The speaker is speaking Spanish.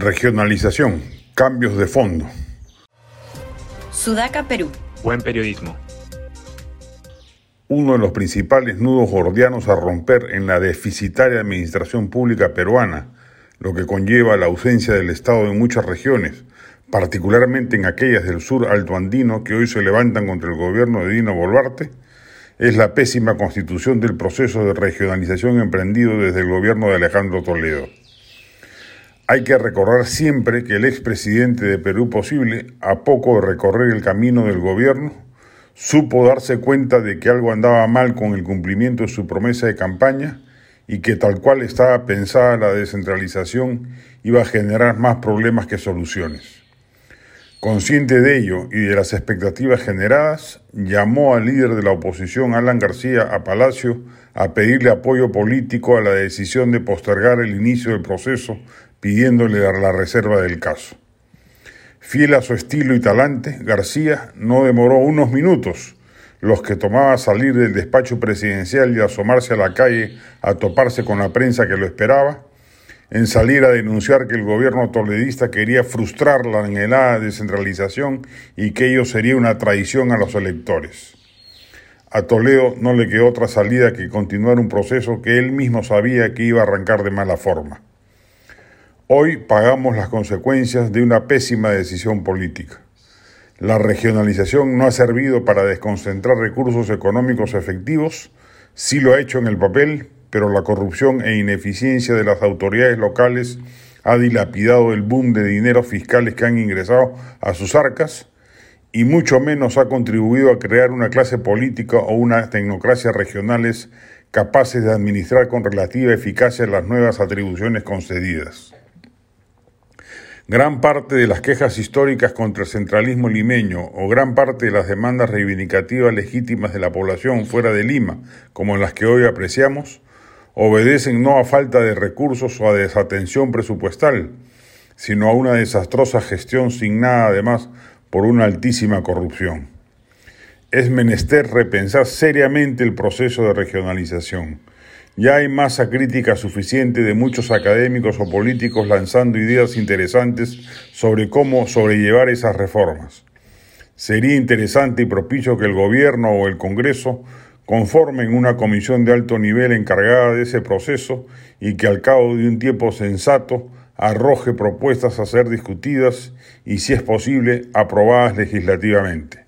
Regionalización, cambios de fondo. Sudaca, Perú. Buen periodismo. Uno de los principales nudos gordianos a romper en la deficitaria administración pública peruana, lo que conlleva la ausencia del Estado en muchas regiones, particularmente en aquellas del sur altoandino que hoy se levantan contra el gobierno de Dino Boluarte, es la pésima constitución del proceso de regionalización emprendido desde el gobierno de Alejandro Toledo. Hay que recordar siempre que el expresidente de Perú Posible, a poco de recorrer el camino del gobierno, supo darse cuenta de que algo andaba mal con el cumplimiento de su promesa de campaña y que tal cual estaba pensada la descentralización iba a generar más problemas que soluciones. Consciente de ello y de las expectativas generadas, llamó al líder de la oposición, Alan García, a Palacio a pedirle apoyo político a la decisión de postergar el inicio del proceso, pidiéndole la reserva del caso. Fiel a su estilo y talante, García no demoró unos minutos, los que tomaba salir del despacho presidencial y asomarse a la calle a toparse con la prensa que lo esperaba, en salir a denunciar que el gobierno toledista quería frustrar la anhelada descentralización y que ello sería una traición a los electores. A Toledo no le quedó otra salida que continuar un proceso que él mismo sabía que iba a arrancar de mala forma. Hoy pagamos las consecuencias de una pésima decisión política. La regionalización no ha servido para desconcentrar recursos económicos efectivos, sí lo ha hecho en el papel, pero la corrupción e ineficiencia de las autoridades locales ha dilapidado el boom de dineros fiscales que han ingresado a sus arcas y mucho menos ha contribuido a crear una clase política o una tecnocracia regionales capaces de administrar con relativa eficacia las nuevas atribuciones concedidas. Gran parte de las quejas históricas contra el centralismo limeño o gran parte de las demandas reivindicativas legítimas de la población fuera de Lima, como las que hoy apreciamos, obedecen no a falta de recursos o a desatención presupuestal, sino a una desastrosa gestión signada además por una altísima corrupción. Es menester repensar seriamente el proceso de regionalización. Ya hay masa crítica suficiente de muchos académicos o políticos lanzando ideas interesantes sobre cómo sobrellevar esas reformas. Sería interesante y propicio que el gobierno o el Congreso conformen una comisión de alto nivel encargada de ese proceso y que al cabo de un tiempo sensato arroje propuestas a ser discutidas y, si es posible, aprobadas legislativamente.